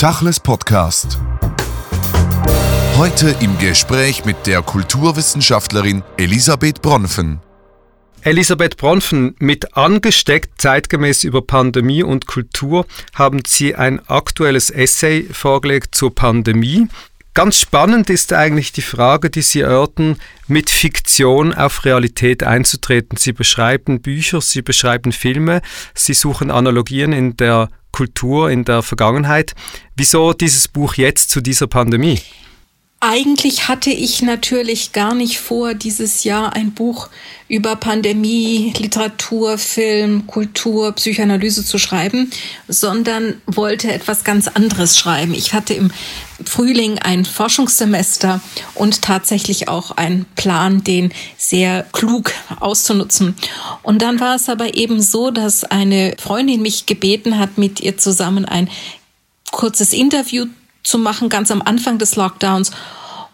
Tachles Podcast. Heute im Gespräch mit der Kulturwissenschaftlerin Elisabeth Bronfen. Elisabeth Bronfen, mit Angesteckt zeitgemäß über Pandemie und Kultur haben Sie ein aktuelles Essay vorgelegt zur Pandemie. Ganz spannend ist eigentlich die Frage, die Sie erörtern, mit Fiktion auf Realität einzutreten. Sie beschreiben Bücher, Sie beschreiben Filme, Sie suchen Analogien in der Kultur, in der Vergangenheit. Wieso dieses Buch jetzt zu dieser Pandemie? Eigentlich hatte ich natürlich gar nicht vor, dieses Jahr ein Buch über Pandemie, Literatur, Film, Kultur, Psychoanalyse zu schreiben, sondern wollte etwas ganz anderes schreiben. Ich hatte im Frühling ein Forschungssemester und tatsächlich auch einen Plan, den sehr klug auszunutzen. Und dann war es aber eben so, dass eine Freundin mich gebeten hat, mit ihr zusammen ein kurzes Interview zu machen, ganz am Anfang des Lockdowns.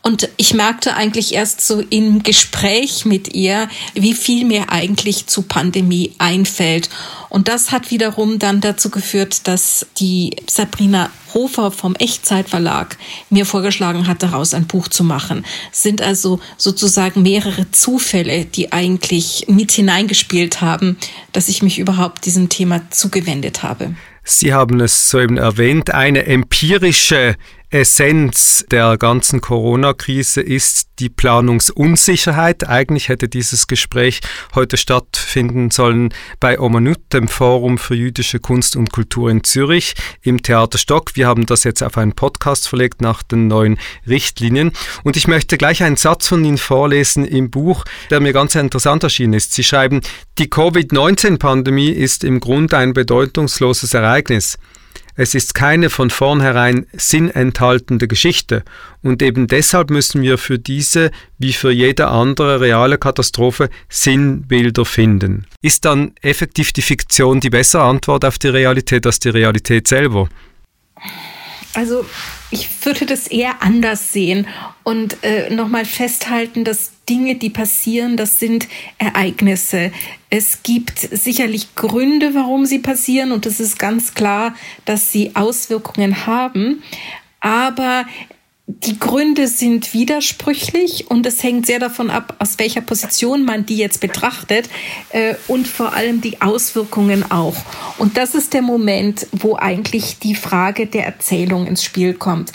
Und ich merkte eigentlich erst so im Gespräch mit ihr, wie viel mir eigentlich zu Pandemie einfällt. Und das hat wiederum dann dazu geführt, dass die Sabrina Hofer vom Echtzeitverlag mir vorgeschlagen hat, daraus ein Buch zu machen. Es sind also sozusagen mehrere Zufälle, die eigentlich mit hineingespielt haben, dass ich mich überhaupt diesem Thema zugewendet habe. Sie haben es soeben erwähnt, eine empirische Essenz der ganzen Corona-Krise ist die Planungsunsicherheit. Eigentlich hätte dieses Gespräch heute stattfinden sollen bei Omanut, dem Forum für jüdische Kunst und Kultur in Zürich im Theater Stock. Wir haben das jetzt auf einen Podcast verlegt nach den neuen Richtlinien. Und ich möchte gleich einen Satz von Ihnen vorlesen im Buch, der mir ganz interessant erschienen ist. Sie schreiben, die Covid-19-Pandemie ist im Grunde ein bedeutungsloses Ereignis. Es ist keine von vornherein sinnenthaltende Geschichte und eben deshalb müssen wir für diese wie für jede andere reale Katastrophe Sinnbilder finden. Ist dann effektiv die Fiktion die bessere Antwort auf die Realität als die Realität selber? Also ich würde das eher anders sehen und äh, nochmal festhalten, dass Dinge, die passieren, das sind Ereignisse. Es gibt sicherlich Gründe, warum sie passieren und es ist ganz klar, dass sie Auswirkungen haben. Aber die Gründe sind widersprüchlich und es hängt sehr davon ab, aus welcher Position man die jetzt betrachtet äh, und vor allem die Auswirkungen auch. Und das ist der Moment, wo eigentlich die Frage der Erzählung ins Spiel kommt.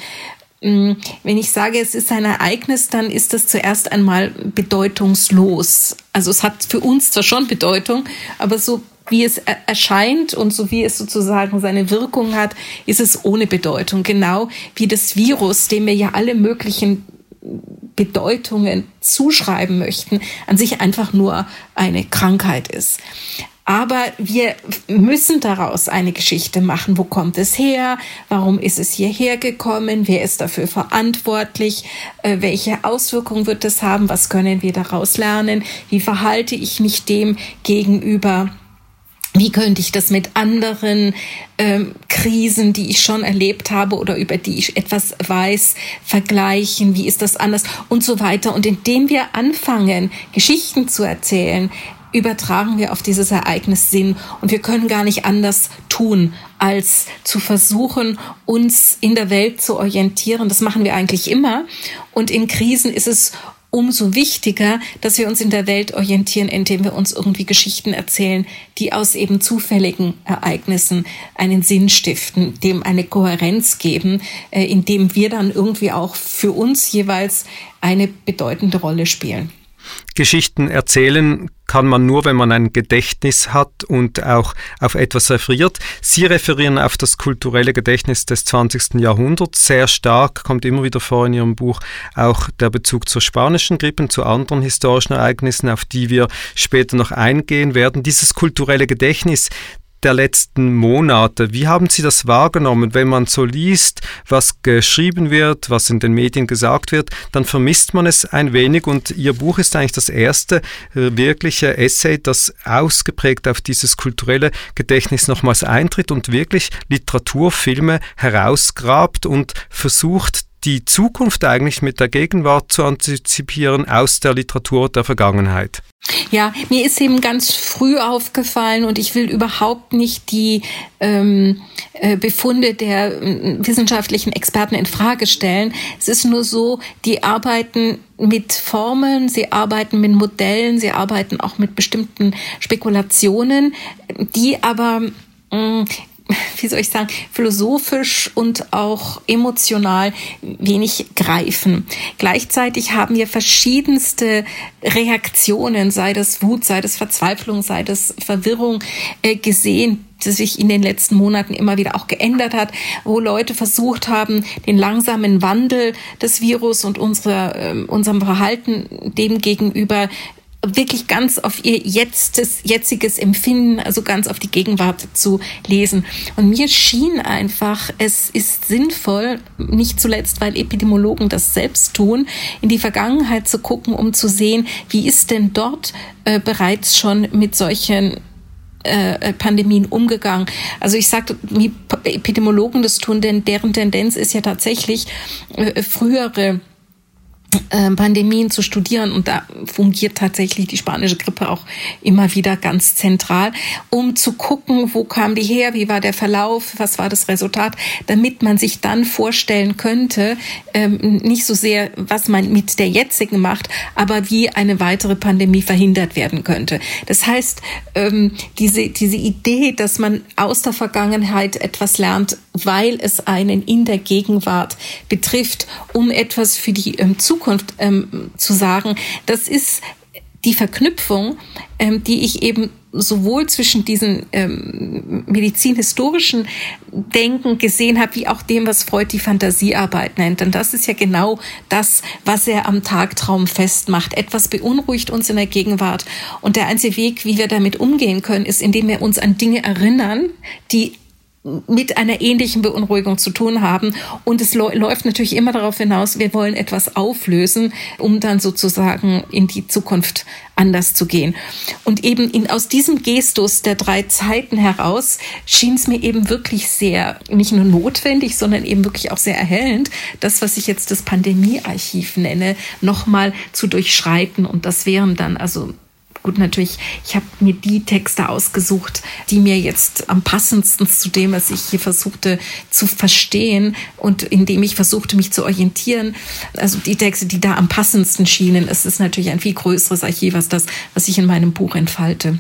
Mm, wenn ich sage, es ist ein Ereignis, dann ist das zuerst einmal bedeutungslos. Also es hat für uns zwar schon Bedeutung, aber so wie es erscheint und so wie es sozusagen seine Wirkung hat, ist es ohne Bedeutung. Genau wie das Virus, dem wir ja alle möglichen Bedeutungen zuschreiben möchten, an sich einfach nur eine Krankheit ist. Aber wir müssen daraus eine Geschichte machen. Wo kommt es her? Warum ist es hierher gekommen? Wer ist dafür verantwortlich? Äh, welche Auswirkungen wird es haben? Was können wir daraus lernen? Wie verhalte ich mich dem gegenüber? Wie könnte ich das mit anderen ähm, Krisen, die ich schon erlebt habe oder über die ich etwas weiß, vergleichen? Wie ist das anders? Und so weiter. Und indem wir anfangen, Geschichten zu erzählen, übertragen wir auf dieses Ereignis Sinn. Und wir können gar nicht anders tun, als zu versuchen, uns in der Welt zu orientieren. Das machen wir eigentlich immer. Und in Krisen ist es umso wichtiger, dass wir uns in der Welt orientieren, indem wir uns irgendwie Geschichten erzählen, die aus eben zufälligen Ereignissen einen Sinn stiften, dem eine Kohärenz geben, äh, indem wir dann irgendwie auch für uns jeweils eine bedeutende Rolle spielen. Geschichten erzählen kann man nur, wenn man ein Gedächtnis hat und auch auf etwas referiert. Sie referieren auf das kulturelle Gedächtnis des 20. Jahrhunderts sehr stark, kommt immer wieder vor in Ihrem Buch auch der Bezug zur spanischen Grippe, zu anderen historischen Ereignissen, auf die wir später noch eingehen werden. Dieses kulturelle Gedächtnis, der letzten Monate. Wie haben Sie das wahrgenommen? Wenn man so liest, was geschrieben wird, was in den Medien gesagt wird, dann vermisst man es ein wenig und Ihr Buch ist eigentlich das erste äh, wirkliche Essay, das ausgeprägt auf dieses kulturelle Gedächtnis nochmals eintritt und wirklich Literaturfilme herausgrabt und versucht, die Zukunft eigentlich mit der Gegenwart zu antizipieren aus der Literatur der Vergangenheit. Ja, mir ist eben ganz früh aufgefallen und ich will überhaupt nicht die ähm, äh, Befunde der äh, wissenschaftlichen Experten in Frage stellen. Es ist nur so, die arbeiten mit Formeln, sie arbeiten mit Modellen, sie arbeiten auch mit bestimmten Spekulationen, die aber mm, wie soll ich sagen, philosophisch und auch emotional wenig greifen. Gleichzeitig haben wir verschiedenste Reaktionen, sei das Wut, sei das Verzweiflung, sei das Verwirrung äh, gesehen, die sich in den letzten Monaten immer wieder auch geändert hat, wo Leute versucht haben, den langsamen Wandel des Virus und unsere, äh, unserem Verhalten dem gegenüber wirklich ganz auf ihr jetztes, jetziges Empfinden, also ganz auf die Gegenwart zu lesen. Und mir schien einfach, es ist sinnvoll, nicht zuletzt, weil Epidemiologen das selbst tun, in die Vergangenheit zu gucken, um zu sehen, wie ist denn dort äh, bereits schon mit solchen äh, Pandemien umgegangen. Also ich sage, wie Epidemiologen das tun, denn deren Tendenz ist ja tatsächlich äh, frühere Pandemien zu studieren und da fungiert tatsächlich die spanische Grippe auch immer wieder ganz zentral, um zu gucken, wo kam die her, wie war der Verlauf, was war das Resultat, damit man sich dann vorstellen könnte, ähm, nicht so sehr, was man mit der jetzigen macht, aber wie eine weitere Pandemie verhindert werden könnte. Das heißt, ähm, diese, diese Idee, dass man aus der Vergangenheit etwas lernt, weil es einen in der Gegenwart betrifft, um etwas für die Zukunft Zukunft ähm, zu sagen, das ist die Verknüpfung, ähm, die ich eben sowohl zwischen diesen ähm, medizinhistorischen Denken gesehen habe, wie auch dem, was Freud die Fantasiearbeit nennt. Denn das ist ja genau das, was er am Tagtraum festmacht. Etwas beunruhigt uns in der Gegenwart. Und der einzige Weg, wie wir damit umgehen können, ist, indem wir uns an Dinge erinnern, die mit einer ähnlichen Beunruhigung zu tun haben. Und es läuft natürlich immer darauf hinaus, wir wollen etwas auflösen, um dann sozusagen in die Zukunft anders zu gehen. Und eben in, aus diesem Gestus der drei Zeiten heraus schien es mir eben wirklich sehr, nicht nur notwendig, sondern eben wirklich auch sehr erhellend, das, was ich jetzt das Pandemiearchiv nenne, nochmal zu durchschreiten. Und das wären dann also Gut, natürlich, ich habe mir die Texte ausgesucht, die mir jetzt am passendsten zu dem, was ich hier versuchte zu verstehen und indem ich versuchte, mich zu orientieren. Also die Texte, die da am passendsten schienen. Es ist natürlich ein viel größeres Archiv als das, was ich in meinem Buch entfalte.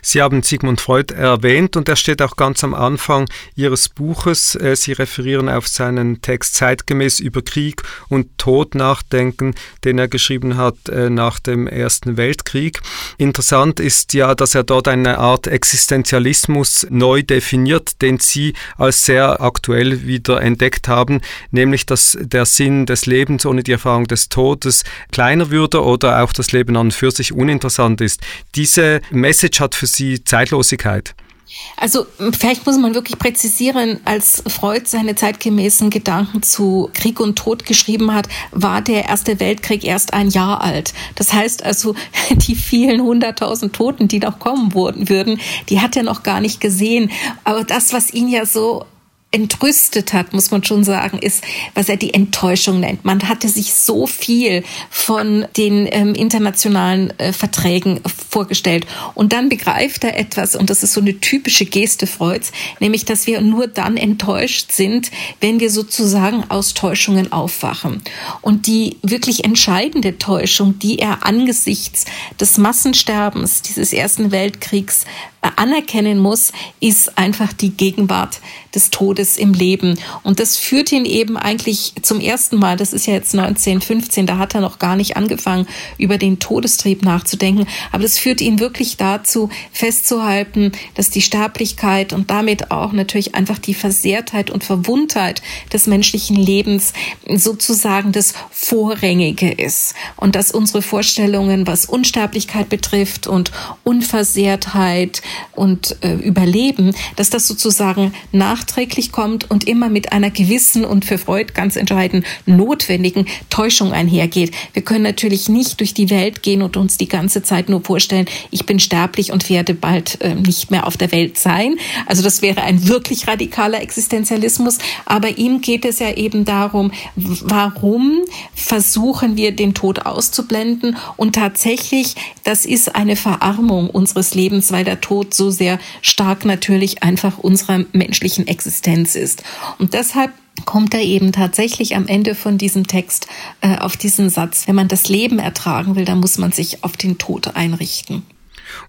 Sie haben Sigmund Freud erwähnt und er steht auch ganz am Anfang Ihres Buches. Äh, Sie referieren auf seinen Text Zeitgemäß über Krieg und Tod nachdenken, den er geschrieben hat äh, nach dem Ersten Weltkrieg. Interessant ist ja, dass er dort eine Art Existenzialismus neu definiert, den Sie als sehr aktuell wieder entdeckt haben, nämlich dass der Sinn des Lebens ohne die Erfahrung des Todes kleiner würde oder auch das Leben an und für sich uninteressant ist. Diese Message hat für Sie Zeitlosigkeit? Also vielleicht muss man wirklich präzisieren, als Freud seine zeitgemäßen Gedanken zu Krieg und Tod geschrieben hat, war der Erste Weltkrieg erst ein Jahr alt. Das heißt also, die vielen hunderttausend Toten, die noch kommen würden, die hat er noch gar nicht gesehen. Aber das, was ihn ja so entrüstet hat, muss man schon sagen, ist, was er die Enttäuschung nennt. Man hatte sich so viel von den ähm, internationalen äh, Verträgen vorgestellt. Und dann begreift er etwas, und das ist so eine typische Geste Freuds, nämlich, dass wir nur dann enttäuscht sind, wenn wir sozusagen aus Täuschungen aufwachen. Und die wirklich entscheidende Täuschung, die er angesichts des Massensterbens dieses Ersten Weltkriegs anerkennen muss, ist einfach die Gegenwart des Todes im Leben. Und das führt ihn eben eigentlich zum ersten Mal, das ist ja jetzt 1915, da hat er noch gar nicht angefangen, über den Todestrieb nachzudenken, aber das führt ihn wirklich dazu, festzuhalten, dass die Sterblichkeit und damit auch natürlich einfach die Versehrtheit und Verwundtheit des menschlichen Lebens sozusagen das Vorrangige ist. Und dass unsere Vorstellungen, was Unsterblichkeit betrifft und Unversehrtheit, und äh, Überleben, dass das sozusagen nachträglich kommt und immer mit einer gewissen und für Freud ganz entscheidend notwendigen Täuschung einhergeht. Wir können natürlich nicht durch die Welt gehen und uns die ganze Zeit nur vorstellen, ich bin sterblich und werde bald äh, nicht mehr auf der Welt sein. Also das wäre ein wirklich radikaler Existenzialismus. Aber ihm geht es ja eben darum, warum versuchen wir den Tod auszublenden und tatsächlich, das ist eine Verarmung unseres Lebens, weil der Tod so sehr stark natürlich einfach unserer menschlichen Existenz ist. Und deshalb kommt er eben tatsächlich am Ende von diesem Text äh, auf diesen Satz, wenn man das Leben ertragen will, dann muss man sich auf den Tod einrichten.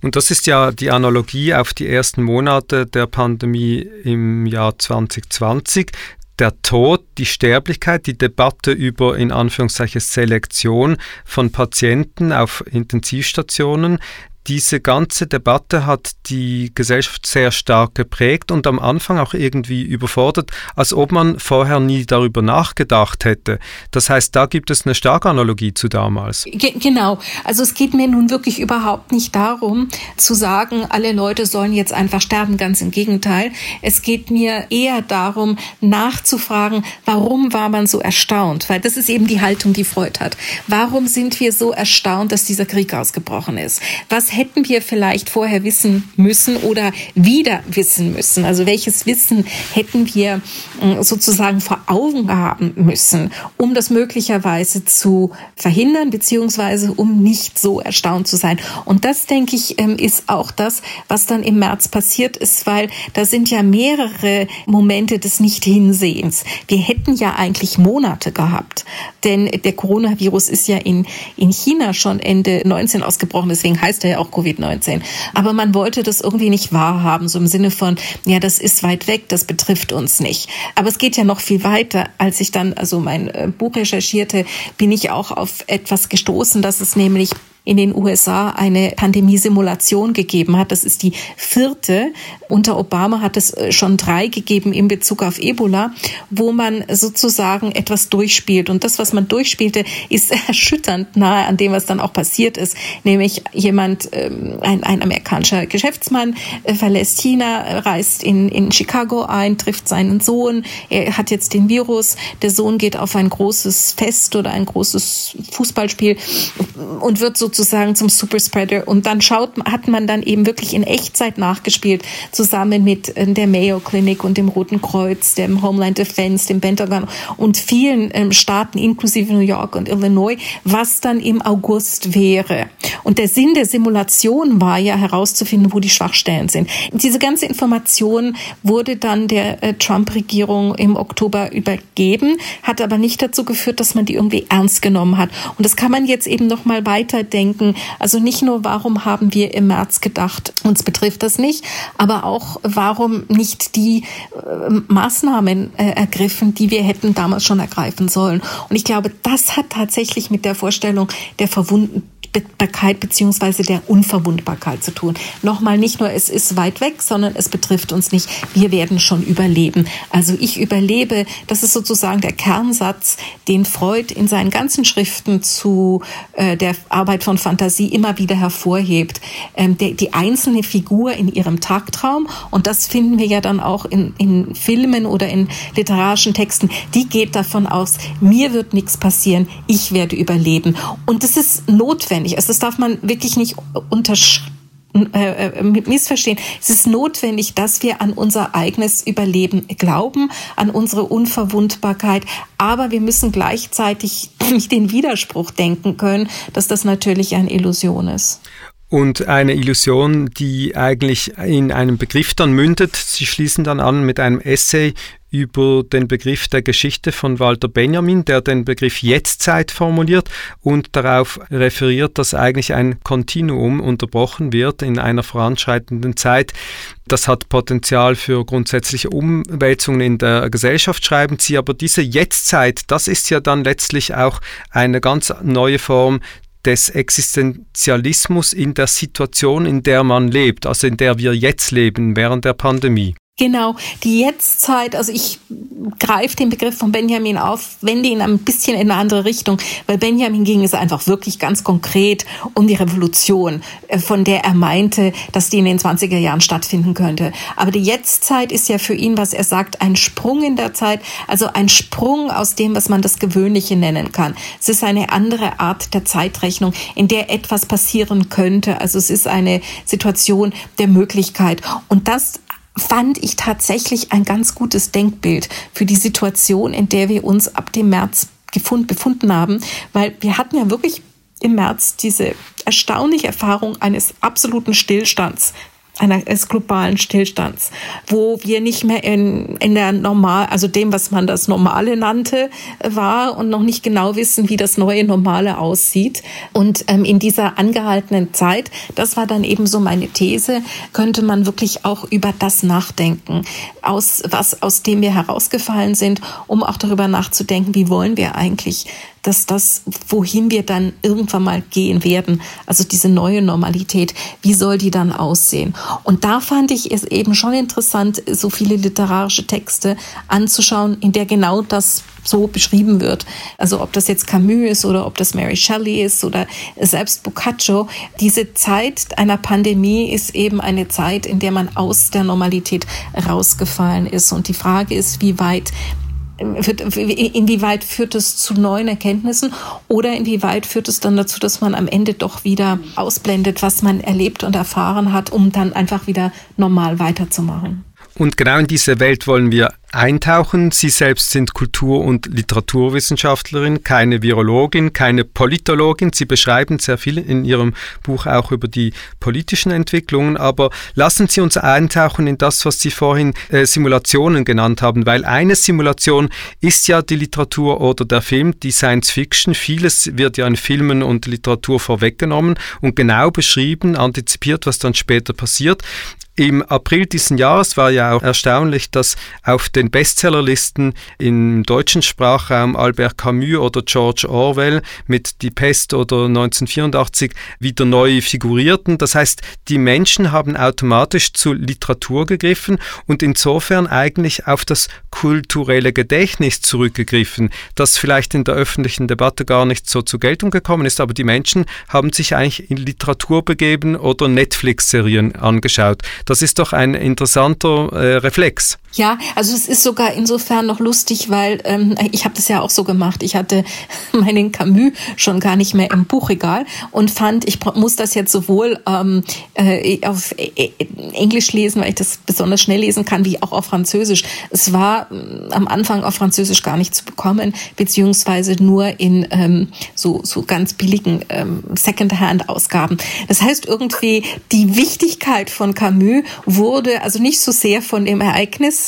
Und das ist ja die Analogie auf die ersten Monate der Pandemie im Jahr 2020 der Tod, die Sterblichkeit, die Debatte über in Anführungszeichen Selektion von Patienten auf Intensivstationen, diese ganze Debatte hat die Gesellschaft sehr stark geprägt und am Anfang auch irgendwie überfordert, als ob man vorher nie darüber nachgedacht hätte. Das heißt, da gibt es eine starke Analogie zu damals. Ge genau. Also es geht mir nun wirklich überhaupt nicht darum, zu sagen, alle Leute sollen jetzt einfach sterben. Ganz im Gegenteil. Es geht mir eher darum, nachzufragen, warum war man so erstaunt? Weil das ist eben die Haltung, die Freud hat. Warum sind wir so erstaunt, dass dieser Krieg ausgebrochen ist? Was hätten wir vielleicht vorher wissen müssen oder wieder wissen müssen? Also welches Wissen hätten wir äh, sozusagen vor Augen haben müssen, um das möglicherweise zu verhindern, beziehungsweise um nicht so erstaunt zu sein? Und das, denke ich, ähm, ist auch das, was dann im März passiert ist, weil da sind ja mehrere Momente des Nicht-Hinsehens. Wir hätten ja eigentlich Monate gehabt, denn der Coronavirus ist ja in, in China schon Ende 19 ausgebrochen, deswegen heißt er ja auch auch Covid-19. Aber man wollte das irgendwie nicht wahrhaben, so im Sinne von, ja, das ist weit weg, das betrifft uns nicht. Aber es geht ja noch viel weiter. Als ich dann also mein äh, Buch recherchierte, bin ich auch auf etwas gestoßen, dass es nämlich in den USA eine Pandemiesimulation gegeben hat. Das ist die vierte. Unter Obama hat es äh, schon drei gegeben in Bezug auf Ebola, wo man sozusagen etwas durchspielt. Und das, was man durchspielte, ist erschütternd nahe an dem, was dann auch passiert ist. Nämlich jemand, ähm, ein, ein amerikanischer Geschäftsmann, äh, verlässt China, reist in, in Chicago ein, trifft seinen Sohn. Er hat jetzt den Virus. Der Sohn geht auf ein großes Fest oder ein großes Fußballspiel und wird so sozusagen zum Superspreader. Und dann schaut, hat man dann eben wirklich in Echtzeit nachgespielt, zusammen mit äh, der Mayo Clinic und dem Roten Kreuz, dem Homeland Defense, dem Pentagon und vielen ähm, Staaten, inklusive New York und Illinois, was dann im August wäre. Und der Sinn der Simulation war ja herauszufinden, wo die Schwachstellen sind. Diese ganze Information wurde dann der äh, Trump-Regierung im Oktober übergeben, hat aber nicht dazu geführt, dass man die irgendwie ernst genommen hat. Und das kann man jetzt eben noch mal weiterdenken denken. Also nicht nur, warum haben wir im März gedacht, uns betrifft das nicht, aber auch, warum nicht die äh, Maßnahmen äh, ergriffen, die wir hätten damals schon ergreifen sollen. Und ich glaube, das hat tatsächlich mit der Vorstellung der Verwundeten Unverwundbarkeit beziehungsweise der Unverwundbarkeit zu tun. Nochmal nicht nur, es ist weit weg, sondern es betrifft uns nicht. Wir werden schon überleben. Also ich überlebe, das ist sozusagen der Kernsatz, den Freud in seinen ganzen Schriften zu äh, der Arbeit von Fantasie immer wieder hervorhebt. Ähm, der, die einzelne Figur in ihrem Tagtraum, und das finden wir ja dann auch in, in Filmen oder in literarischen Texten, die geht davon aus, mir wird nichts passieren, ich werde überleben. Und das ist notwendig notwendig. Also das darf man wirklich nicht unterschreiben äh, äh, missverstehen. Es ist notwendig, dass wir an unser eigenes Überleben glauben, an unsere Unverwundbarkeit. Aber wir müssen gleichzeitig nicht den Widerspruch denken können, dass das natürlich eine Illusion ist. Und eine Illusion, die eigentlich in einem Begriff dann mündet. Sie schließen dann an mit einem Essay über den Begriff der Geschichte von Walter Benjamin, der den Begriff Jetztzeit formuliert und darauf referiert, dass eigentlich ein Kontinuum unterbrochen wird in einer voranschreitenden Zeit. Das hat Potenzial für grundsätzliche Umwälzungen in der Gesellschaft, schreiben Sie. Aber diese Jetztzeit, das ist ja dann letztlich auch eine ganz neue Form des Existenzialismus in der Situation, in der man lebt, also in der wir jetzt leben während der Pandemie. Genau, die Jetztzeit, also ich greife den Begriff von Benjamin auf, wende ihn ein bisschen in eine andere Richtung, weil Benjamin ging es einfach wirklich ganz konkret um die Revolution, äh, von der er meinte, dass die in den 20er Jahren stattfinden könnte. Aber die Jetztzeit ist ja für ihn, was er sagt, ein Sprung in der Zeit, also ein Sprung aus dem, was man das Gewöhnliche nennen kann. Es ist eine andere Art der Zeitrechnung, in der etwas passieren könnte. Also es ist eine Situation der Möglichkeit. Und das fand ich tatsächlich ein ganz gutes Denkbild für die Situation, in der wir uns ab dem März gefund, befunden haben, weil wir hatten ja wirklich im März diese erstaunliche Erfahrung eines absoluten Stillstands eines globalen Stillstands, wo wir nicht mehr in, in der normal, also dem, was man das Normale nannte, war und noch nicht genau wissen, wie das neue Normale aussieht. Und ähm, in dieser angehaltenen Zeit, das war dann eben so meine These, könnte man wirklich auch über das nachdenken, aus was aus dem wir herausgefallen sind, um auch darüber nachzudenken, wie wollen wir eigentlich dass das, wohin wir dann irgendwann mal gehen werden, also diese neue Normalität, wie soll die dann aussehen? Und da fand ich es eben schon interessant, so viele literarische Texte anzuschauen, in der genau das so beschrieben wird. Also ob das jetzt Camus ist oder ob das Mary Shelley ist oder selbst Boccaccio. Diese Zeit einer Pandemie ist eben eine Zeit, in der man aus der Normalität rausgefallen ist. Und die Frage ist, wie weit inwieweit führt es zu neuen Erkenntnissen oder inwieweit führt es dann dazu, dass man am Ende doch wieder ausblendet, was man erlebt und erfahren hat, um dann einfach wieder normal weiterzumachen. Und genau in diese Welt wollen wir eintauchen. Sie selbst sind Kultur- und Literaturwissenschaftlerin, keine Virologin, keine Politologin. Sie beschreiben sehr viel in Ihrem Buch auch über die politischen Entwicklungen. Aber lassen Sie uns eintauchen in das, was Sie vorhin äh, Simulationen genannt haben, weil eine Simulation ist ja die Literatur oder der Film, die Science Fiction. Vieles wird ja in Filmen und Literatur vorweggenommen und genau beschrieben, antizipiert, was dann später passiert. Im April diesen Jahres war ja auch erstaunlich, dass auf den Bestsellerlisten im deutschen Sprachraum Albert Camus oder George Orwell mit Die Pest oder 1984 wieder neu figurierten. Das heißt, die Menschen haben automatisch zu Literatur gegriffen und insofern eigentlich auf das kulturelle Gedächtnis zurückgegriffen, das vielleicht in der öffentlichen Debatte gar nicht so zur Geltung gekommen ist, aber die Menschen haben sich eigentlich in Literatur begeben oder Netflix-Serien angeschaut. Das ist doch ein interessanter äh, Reflex. Ja, also es ist sogar insofern noch lustig, weil ähm, ich habe das ja auch so gemacht. Ich hatte meinen Camus schon gar nicht mehr im Buchregal und fand, ich muss das jetzt sowohl ähm, äh, auf äh, Englisch lesen, weil ich das besonders schnell lesen kann, wie auch auf Französisch. Es war äh, am Anfang auf Französisch gar nicht zu bekommen, beziehungsweise nur in ähm, so, so ganz billigen ähm, Secondhand-Ausgaben. Das heißt irgendwie, die Wichtigkeit von Camus wurde also nicht so sehr von dem Ereignis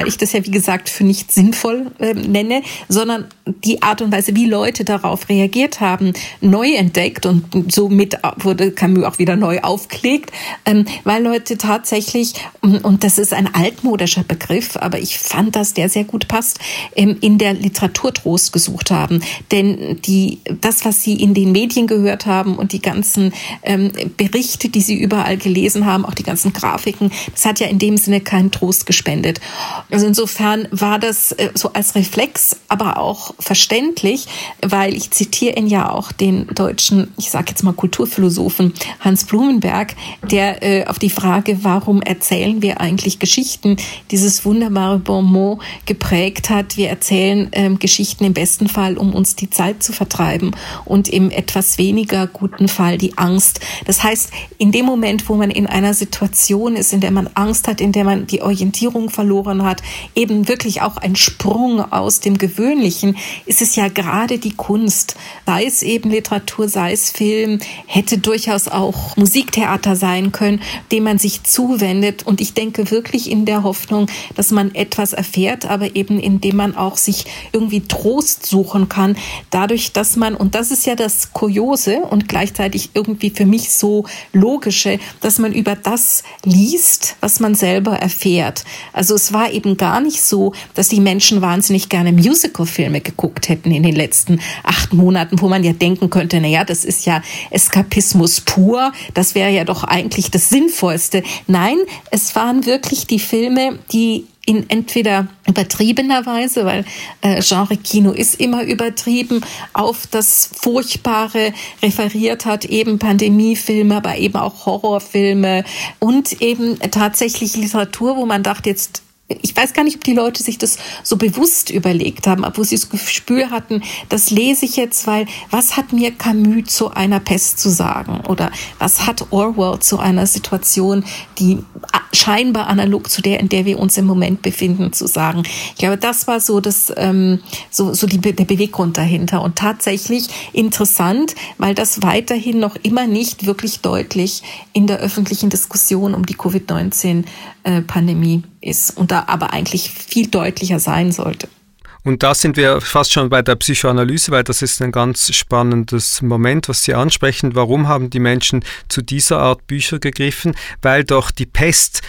weil ich das ja, wie gesagt, für nicht sinnvoll äh, nenne, sondern die Art und Weise, wie Leute darauf reagiert haben, neu entdeckt und somit wurde Camus auch wieder neu aufgelegt, ähm, weil Leute tatsächlich, und das ist ein altmodischer Begriff, aber ich fand, dass der sehr gut passt, ähm, in der Literatur Trost gesucht haben. Denn die, das, was sie in den Medien gehört haben und die ganzen ähm, Berichte, die sie überall gelesen haben, auch die ganzen Grafiken, das hat ja in dem Sinne keinen Trost gespendet. Also insofern war das äh, so als Reflex, aber auch verständlich, weil ich zitiere ihn ja auch den deutschen, ich sage jetzt mal Kulturphilosophen Hans Blumenberg, der äh, auf die Frage, warum erzählen wir eigentlich Geschichten, dieses wunderbare Bonmot geprägt hat. Wir erzählen ähm, Geschichten im besten Fall, um uns die Zeit zu vertreiben und im etwas weniger guten Fall die Angst. Das heißt, in dem Moment, wo man in einer Situation ist, in der man Angst hat, in der man die Orientierung verloren hat, eben wirklich auch ein Sprung aus dem Gewöhnlichen, ist es ja gerade die Kunst, sei es eben Literatur, sei es Film, hätte durchaus auch Musiktheater sein können, dem man sich zuwendet. Und ich denke wirklich in der Hoffnung, dass man etwas erfährt, aber eben indem man auch sich irgendwie Trost suchen kann, dadurch, dass man, und das ist ja das Kuriose und gleichzeitig irgendwie für mich so logische, dass man über das liest, was man selber erfährt. Also es war eben eben gar nicht so, dass die Menschen wahnsinnig gerne Musicalfilme geguckt hätten in den letzten acht Monaten, wo man ja denken könnte, na ja, das ist ja Eskapismus pur, das wäre ja doch eigentlich das Sinnvollste. Nein, es waren wirklich die Filme, die in entweder übertriebener Weise, weil äh, Genre Kino ist immer übertrieben, auf das Furchtbare referiert hat, eben Pandemiefilme, aber eben auch Horrorfilme und eben tatsächlich Literatur, wo man dachte, jetzt ich weiß gar nicht, ob die Leute sich das so bewusst überlegt haben, wo sie das Gespür hatten, das lese ich jetzt, weil was hat mir Camus zu einer Pest zu sagen? Oder was hat Orwell zu einer Situation, die scheinbar analog zu der, in der wir uns im Moment befinden, zu sagen? Ich glaube, das war so das, ähm, so, so die, der Beweggrund dahinter. Und tatsächlich interessant, weil das weiterhin noch immer nicht wirklich deutlich in der öffentlichen Diskussion um die Covid-19-Pandemie ist und da aber eigentlich viel deutlicher sein sollte. Und da sind wir fast schon bei der Psychoanalyse, weil das ist ein ganz spannendes Moment, was Sie ansprechen. Warum haben die Menschen zu dieser Art Bücher gegriffen? Weil doch die Pest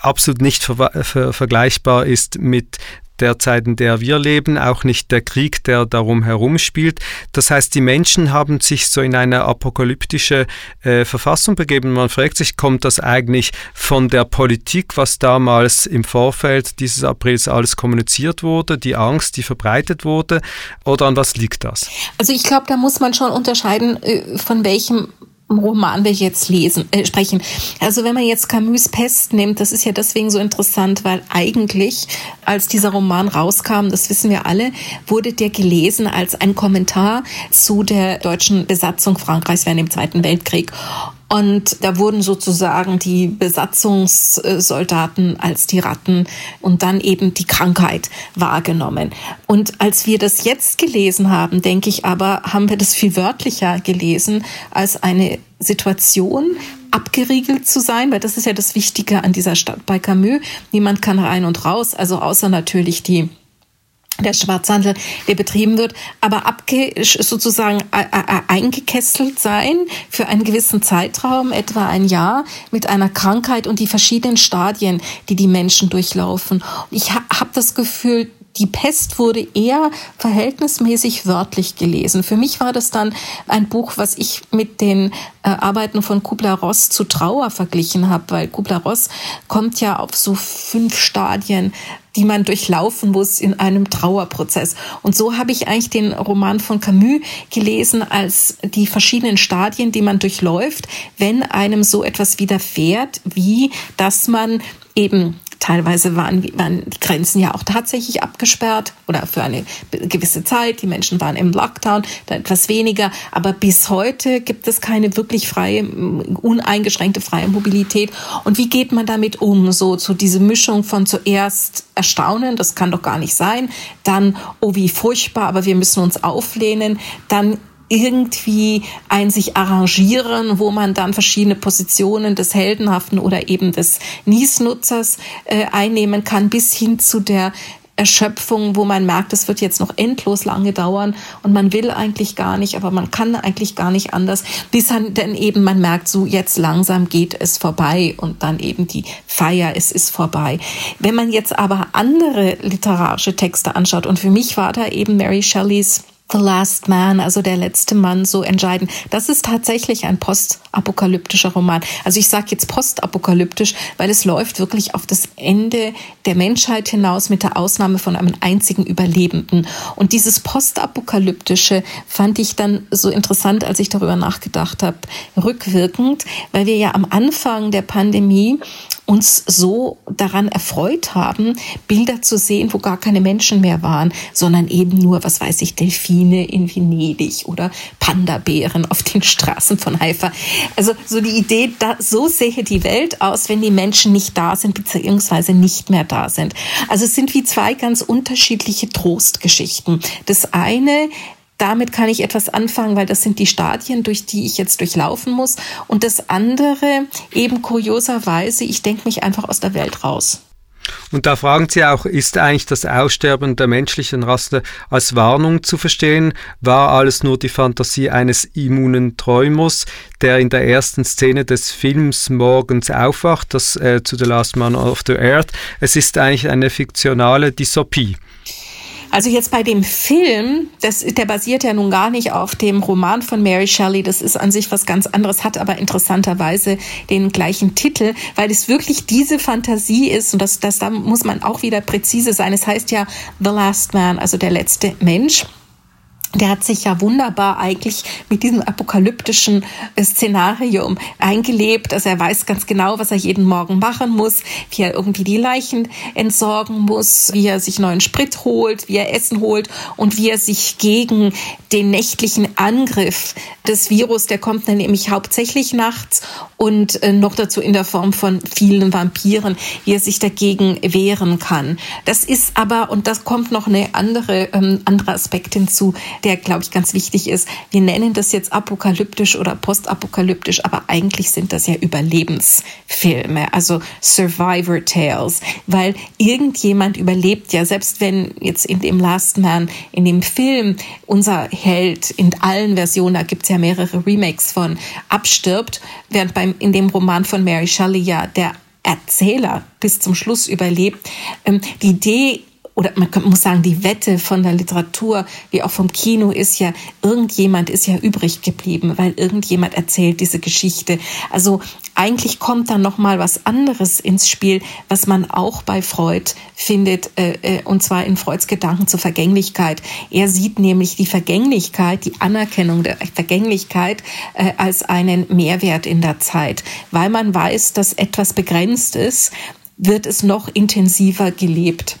absolut nicht ver ver vergleichbar ist mit der Zeit, in der wir leben, auch nicht der Krieg, der darum herum spielt. Das heißt, die Menschen haben sich so in eine apokalyptische äh, Verfassung begeben. Man fragt sich, kommt das eigentlich von der Politik, was damals im Vorfeld dieses Aprils alles kommuniziert wurde, die Angst, die verbreitet wurde, oder an was liegt das? Also ich glaube, da muss man schon unterscheiden, äh, von welchem Roman wir jetzt lesen, äh, sprechen. Also wenn man jetzt Camus Pest nimmt, das ist ja deswegen so interessant, weil eigentlich, als dieser Roman rauskam, das wissen wir alle, wurde der gelesen als ein Kommentar zu der deutschen Besatzung Frankreichs während dem Zweiten Weltkrieg. Und da wurden sozusagen die Besatzungssoldaten als die Ratten und dann eben die Krankheit wahrgenommen. Und als wir das jetzt gelesen haben, denke ich aber, haben wir das viel wörtlicher gelesen als eine Situation, abgeriegelt zu sein, weil das ist ja das Wichtige an dieser Stadt bei Camus. Niemand kann rein und raus, also außer natürlich die der Schwarzhandel, der betrieben wird, aber abge sozusagen eingekesselt sein für einen gewissen Zeitraum, etwa ein Jahr, mit einer Krankheit und die verschiedenen Stadien, die die Menschen durchlaufen. Ich habe das Gefühl, die Pest wurde eher verhältnismäßig wörtlich gelesen. Für mich war das dann ein Buch, was ich mit den äh, Arbeiten von Kubler-Ross zu Trauer verglichen habe, weil Kubler-Ross kommt ja auf so fünf Stadien die man durchlaufen muss in einem Trauerprozess. Und so habe ich eigentlich den Roman von Camus gelesen als die verschiedenen Stadien, die man durchläuft, wenn einem so etwas widerfährt, wie dass man eben Teilweise waren, waren die Grenzen ja auch tatsächlich abgesperrt oder für eine gewisse Zeit. Die Menschen waren im Lockdown, dann etwas weniger. Aber bis heute gibt es keine wirklich freie, uneingeschränkte freie Mobilität. Und wie geht man damit um? So, so diese Mischung von zuerst Erstaunen, das kann doch gar nicht sein. Dann, oh wie furchtbar, aber wir müssen uns auflehnen. Dann irgendwie ein sich arrangieren, wo man dann verschiedene Positionen des Heldenhaften oder eben des Niesnutzers äh, einnehmen kann, bis hin zu der Erschöpfung, wo man merkt, es wird jetzt noch endlos lange dauern und man will eigentlich gar nicht, aber man kann eigentlich gar nicht anders, bis dann eben man merkt, so jetzt langsam geht es vorbei und dann eben die Feier, es ist vorbei. Wenn man jetzt aber andere literarische Texte anschaut und für mich war da eben Mary Shelleys The Last Man, also der letzte Mann, so entscheiden. Das ist tatsächlich ein postapokalyptischer Roman. Also ich sage jetzt postapokalyptisch, weil es läuft wirklich auf das Ende der Menschheit hinaus mit der Ausnahme von einem einzigen Überlebenden. Und dieses postapokalyptische fand ich dann so interessant, als ich darüber nachgedacht habe, rückwirkend, weil wir ja am Anfang der Pandemie uns so daran erfreut haben, Bilder zu sehen, wo gar keine Menschen mehr waren, sondern eben nur, was weiß ich, Delfine in Venedig oder Panda-Bären auf den Straßen von Haifa. Also so die Idee, da, so sähe die Welt aus, wenn die Menschen nicht da sind, beziehungsweise nicht mehr da sind. Also es sind wie zwei ganz unterschiedliche Trostgeschichten. Das eine damit kann ich etwas anfangen, weil das sind die Stadien, durch die ich jetzt durchlaufen muss. Und das andere, eben kurioserweise, ich denke mich einfach aus der Welt raus. Und da fragen Sie auch, ist eigentlich das Aussterben der menschlichen Rasse als Warnung zu verstehen? War alles nur die Fantasie eines immunen Träumers, der in der ersten Szene des Films morgens aufwacht, das äh, zu The Last Man of the Earth? Es ist eigentlich eine fiktionale Dystopie. Also jetzt bei dem Film, das, der basiert ja nun gar nicht auf dem Roman von Mary Shelley. Das ist an sich was ganz anderes, hat aber interessanterweise den gleichen Titel, weil es wirklich diese Fantasie ist und das, das da muss man auch wieder präzise sein. Es heißt ja The Last Man, also der letzte Mensch der hat sich ja wunderbar eigentlich mit diesem apokalyptischen äh, Szenarium eingelebt. Also er weiß ganz genau, was er jeden Morgen machen muss, wie er irgendwie die Leichen entsorgen muss, wie er sich neuen Sprit holt, wie er Essen holt und wie er sich gegen den nächtlichen Angriff des Virus, der kommt dann nämlich hauptsächlich nachts und äh, noch dazu in der Form von vielen Vampiren, wie er sich dagegen wehren kann. Das ist aber, und das kommt noch eine andere, ähm, andere Aspekt hinzu, der, glaube ich, ganz wichtig ist. Wir nennen das jetzt apokalyptisch oder postapokalyptisch, aber eigentlich sind das ja Überlebensfilme, also Survivor Tales, weil irgendjemand überlebt ja, selbst wenn jetzt in dem Last Man, in dem Film, unser Held in allen Versionen, da gibt es ja mehrere Remakes von, abstirbt, während beim, in dem Roman von Mary Shelley ja der Erzähler bis zum Schluss überlebt. Ähm, die Idee oder man muss sagen, die Wette von der Literatur wie auch vom Kino ist ja, irgendjemand ist ja übrig geblieben, weil irgendjemand erzählt diese Geschichte. Also eigentlich kommt dann noch mal was anderes ins Spiel, was man auch bei Freud findet, äh, äh, und zwar in Freuds Gedanken zur Vergänglichkeit. Er sieht nämlich die Vergänglichkeit, die Anerkennung der Vergänglichkeit äh, als einen Mehrwert in der Zeit, weil man weiß, dass etwas begrenzt ist, wird es noch intensiver gelebt.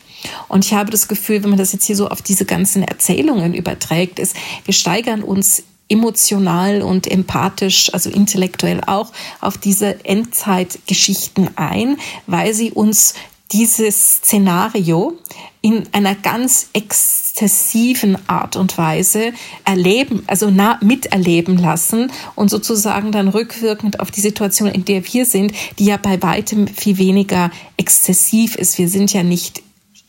Und ich habe das Gefühl, wenn man das jetzt hier so auf diese ganzen Erzählungen überträgt, ist, wir steigern uns emotional und empathisch, also intellektuell auch auf diese Endzeitgeschichten ein, weil sie uns dieses Szenario in einer ganz exzessiven Art und Weise erleben, also nah miterleben lassen und sozusagen dann rückwirkend auf die Situation, in der wir sind, die ja bei weitem viel weniger exzessiv ist. Wir sind ja nicht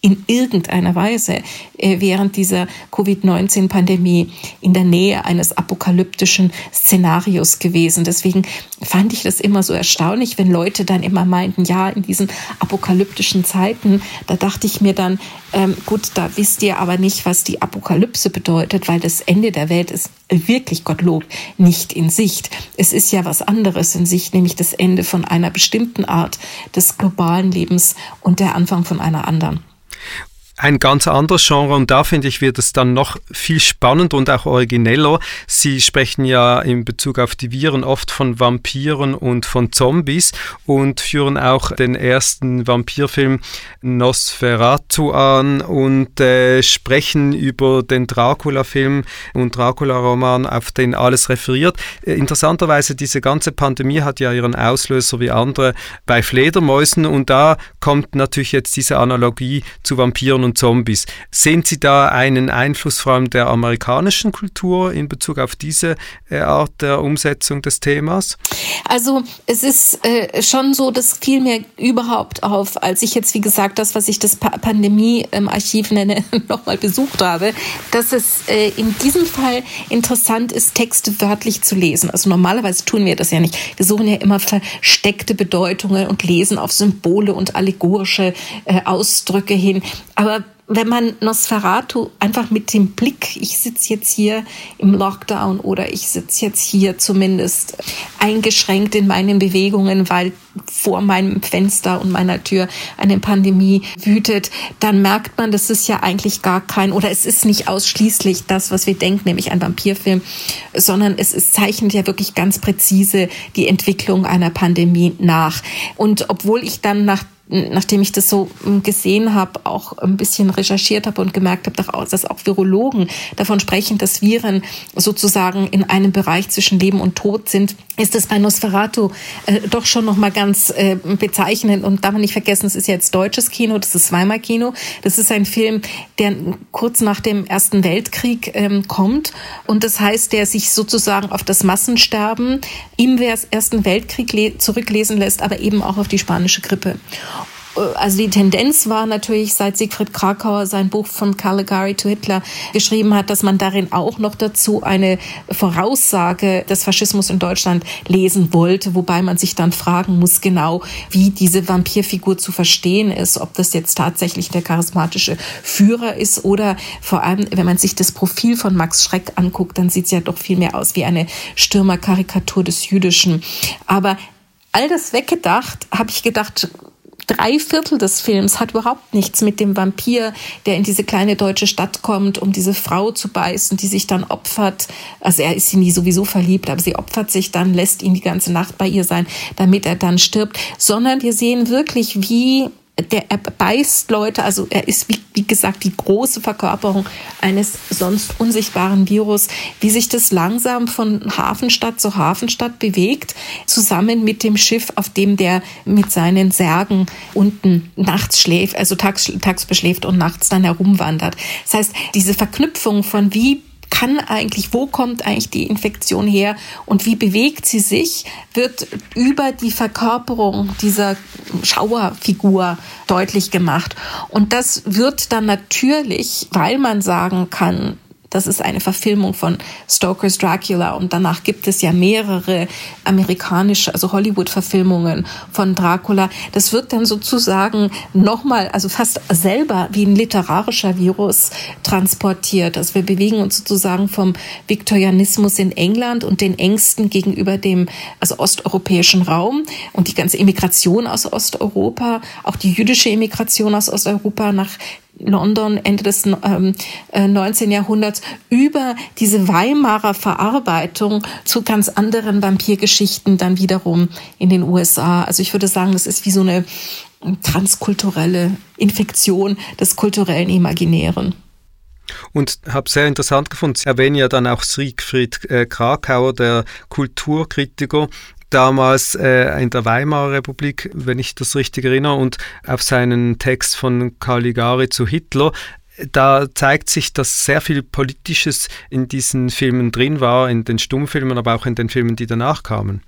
in irgendeiner Weise äh, während dieser Covid-19-Pandemie in der Nähe eines apokalyptischen Szenarios gewesen. Deswegen fand ich das immer so erstaunlich, wenn Leute dann immer meinten, ja, in diesen apokalyptischen Zeiten, da dachte ich mir dann, ähm, gut, da wisst ihr aber nicht, was die Apokalypse bedeutet, weil das Ende der Welt ist wirklich Gottlob nicht in Sicht. Es ist ja was anderes in Sicht, nämlich das Ende von einer bestimmten Art des globalen Lebens und der Anfang von einer anderen ein ganz anderes Genre und da finde ich, wird es dann noch viel spannender und auch origineller. Sie sprechen ja in Bezug auf die Viren oft von Vampiren und von Zombies und führen auch den ersten Vampirfilm Nosferatu an und äh, sprechen über den Dracula-Film und Dracula-Roman, auf den alles referiert. Äh, interessanterweise, diese ganze Pandemie hat ja ihren Auslöser wie andere bei Fledermäusen und da kommt natürlich jetzt diese Analogie zu Vampiren und Zombies. Sehen Sie da einen Einfluss vor allem der amerikanischen Kultur in Bezug auf diese äh, Art der Umsetzung des Themas? Also es ist äh, schon so, das fiel mir überhaupt auf, als ich jetzt, wie gesagt, das, was ich das pa Pandemie-Archiv nenne, nochmal besucht habe, dass es äh, in diesem Fall interessant ist, Texte wörtlich zu lesen. Also normalerweise tun wir das ja nicht. Wir suchen ja immer versteckte Bedeutungen und lesen auf Symbole und allegorische äh, Ausdrücke hin. Aber wenn man Nosferatu einfach mit dem Blick, ich sitze jetzt hier im Lockdown oder ich sitze jetzt hier zumindest eingeschränkt in meinen Bewegungen, weil vor meinem Fenster und meiner Tür eine Pandemie wütet, dann merkt man, das ist ja eigentlich gar kein oder es ist nicht ausschließlich das, was wir denken, nämlich ein Vampirfilm, sondern es, es zeichnet ja wirklich ganz präzise die Entwicklung einer Pandemie nach. Und obwohl ich dann nach nachdem ich das so hm, gesehen habe, auch ein bisschen recherchiert habe und gemerkt habe, dass auch Virologen davon sprechen, dass Viren sozusagen in einem Bereich zwischen Leben und Tod sind, ist das bei Nosferatu äh, doch schon noch mal ganz äh, bezeichnend. Und darf man nicht vergessen, es ist jetzt deutsches Kino, das ist Weimar Kino, das ist ein Film, der kurz nach dem Ersten Weltkrieg ähm, kommt. Und das heißt, der sich sozusagen auf das Massensterben im Ersten Weltkrieg zurücklesen lässt, aber eben auch auf die spanische Grippe. Also die Tendenz war natürlich, seit Siegfried Krakauer sein Buch von Caligari to Hitler geschrieben hat, dass man darin auch noch dazu eine Voraussage des Faschismus in Deutschland lesen wollte, wobei man sich dann fragen muss genau, wie diese Vampirfigur zu verstehen ist, ob das jetzt tatsächlich der charismatische Führer ist oder vor allem, wenn man sich das Profil von Max Schreck anguckt, dann sieht es ja doch viel mehr aus wie eine Stürmerkarikatur des Jüdischen. Aber all das weggedacht, habe ich gedacht, drei Viertel des Films hat überhaupt nichts mit dem Vampir, der in diese kleine deutsche Stadt kommt, um diese Frau zu beißen, die sich dann opfert. Also er ist sie nie sowieso verliebt, aber sie opfert sich dann, lässt ihn die ganze Nacht bei ihr sein, damit er dann stirbt, sondern wir sehen wirklich, wie der er beißt Leute, also er ist wie, wie gesagt die große Verkörperung eines sonst unsichtbaren Virus, wie sich das langsam von Hafenstadt zu Hafenstadt bewegt, zusammen mit dem Schiff, auf dem der mit seinen Särgen unten nachts schläft, also tags, tags beschläft und nachts dann herumwandert. Das heißt, diese Verknüpfung von wie kann eigentlich, wo kommt eigentlich die Infektion her und wie bewegt sie sich, wird über die Verkörperung dieser Schauerfigur deutlich gemacht. Und das wird dann natürlich, weil man sagen kann, das ist eine Verfilmung von Stokers Dracula und danach gibt es ja mehrere amerikanische, also Hollywood-Verfilmungen von Dracula. Das wird dann sozusagen nochmal, also fast selber wie ein literarischer Virus transportiert. Also wir bewegen uns sozusagen vom Viktorianismus in England und den Ängsten gegenüber dem, also osteuropäischen Raum und die ganze Immigration aus Osteuropa, auch die jüdische Immigration aus Osteuropa nach London Ende des ähm, 19. Äh, Jahrhunderts über diese Weimarer Verarbeitung zu ganz anderen Vampirgeschichten dann wiederum in den USA. Also ich würde sagen, das ist wie so eine transkulturelle Infektion des kulturellen Imaginären. Und habe sehr interessant gefunden, Sie erwähnen ja dann auch Siegfried äh, Krakauer, der Kulturkritiker, damals äh, in der Weimarer Republik, wenn ich das richtig erinnere, und auf seinen Text von Caligari zu Hitler. Da zeigt sich, dass sehr viel Politisches in diesen Filmen drin war, in den Stummfilmen, aber auch in den Filmen, die danach kamen.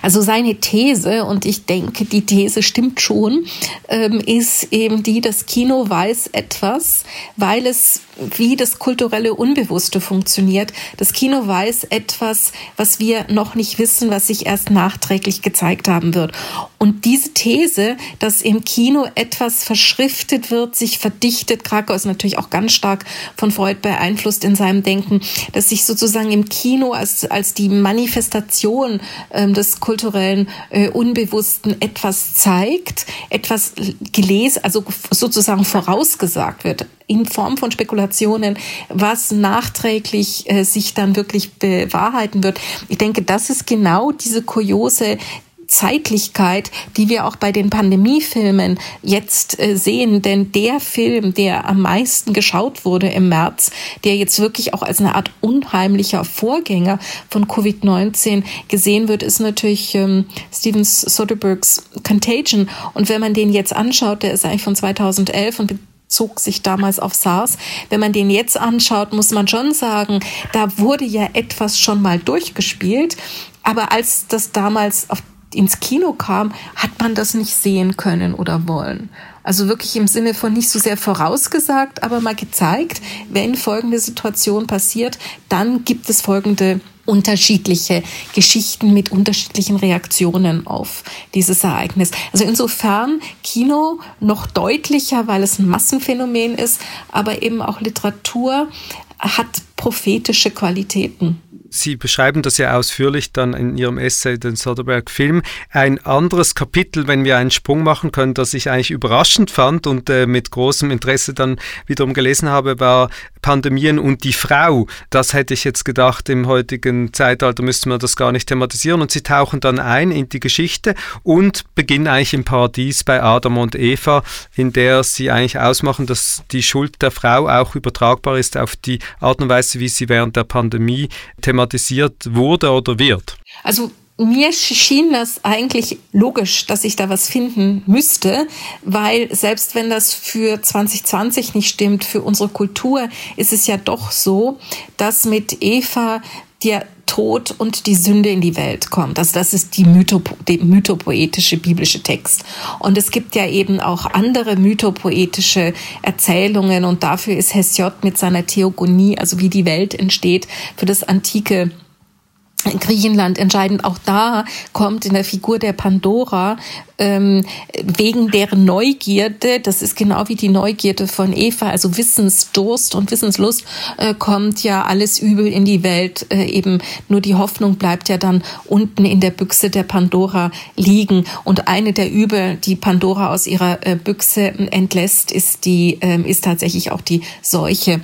Also seine These, und ich denke, die These stimmt schon, ähm, ist eben die, das Kino weiß etwas, weil es wie das kulturelle Unbewusste funktioniert. Das Kino weiß etwas, was wir noch nicht wissen, was sich erst nachträglich gezeigt haben wird. Und diese These, dass im Kino etwas verschriftet wird, sich verdichtet, Krakau ist natürlich auch ganz stark von Freud beeinflusst in seinem Denken, dass sich sozusagen im Kino als, als die Manifestation äh, des kulturellen äh, Unbewussten etwas zeigt, etwas gelesen, also sozusagen vorausgesagt wird in Form von Spekulationen, was nachträglich äh, sich dann wirklich bewahrheiten wird. Ich denke, das ist genau diese kuriose Zeitlichkeit, die wir auch bei den Pandemiefilmen jetzt äh, sehen. Denn der Film, der am meisten geschaut wurde im März, der jetzt wirklich auch als eine Art unheimlicher Vorgänger von Covid-19 gesehen wird, ist natürlich ähm, Steven Soderberghs Contagion. Und wenn man den jetzt anschaut, der ist eigentlich von 2011 und bezog sich damals auf SARS. Wenn man den jetzt anschaut, muss man schon sagen, da wurde ja etwas schon mal durchgespielt. Aber als das damals auf, ins Kino kam, hat man das nicht sehen können oder wollen. Also wirklich im Sinne von nicht so sehr vorausgesagt, aber mal gezeigt, wenn folgende Situation passiert, dann gibt es folgende unterschiedliche Geschichten mit unterschiedlichen Reaktionen auf dieses Ereignis. Also insofern Kino noch deutlicher, weil es ein Massenphänomen ist, aber eben auch Literatur hat prophetische Qualitäten. Sie beschreiben das ja ausführlich dann in Ihrem Essay, den Soderbergh-Film. Ein anderes Kapitel, wenn wir einen Sprung machen können, das ich eigentlich überraschend fand und äh, mit großem Interesse dann wiederum gelesen habe, war Pandemien und die Frau. Das hätte ich jetzt gedacht, im heutigen Zeitalter müsste man das gar nicht thematisieren. Und sie tauchen dann ein in die Geschichte und beginnen eigentlich im Paradies bei Adam und Eva, in der sie eigentlich ausmachen, dass die Schuld der Frau auch übertragbar ist auf die Art und Weise, wie sie während der Pandemie thematisiert wurde oder wird. Also mir schien das eigentlich logisch, dass ich da was finden müsste, weil selbst wenn das für 2020 nicht stimmt, für unsere Kultur ist es ja doch so, dass mit Eva der Tod und die Sünde in die Welt kommt. Also das ist die Mythop der mythopoetische biblische Text. Und es gibt ja eben auch andere mythopoetische Erzählungen und dafür ist Hesiod mit seiner Theogonie, also wie die Welt entsteht, für das antike Griechenland entscheidend. Auch da kommt in der Figur der Pandora ähm, wegen deren Neugierde, das ist genau wie die Neugierde von Eva, also Wissensdurst und Wissenslust, äh, kommt ja alles Übel in die Welt. Äh, eben nur die Hoffnung bleibt ja dann unten in der Büchse der Pandora liegen. Und eine der Übel, die Pandora aus ihrer äh, Büchse entlässt, ist die, äh, ist tatsächlich auch die Seuche.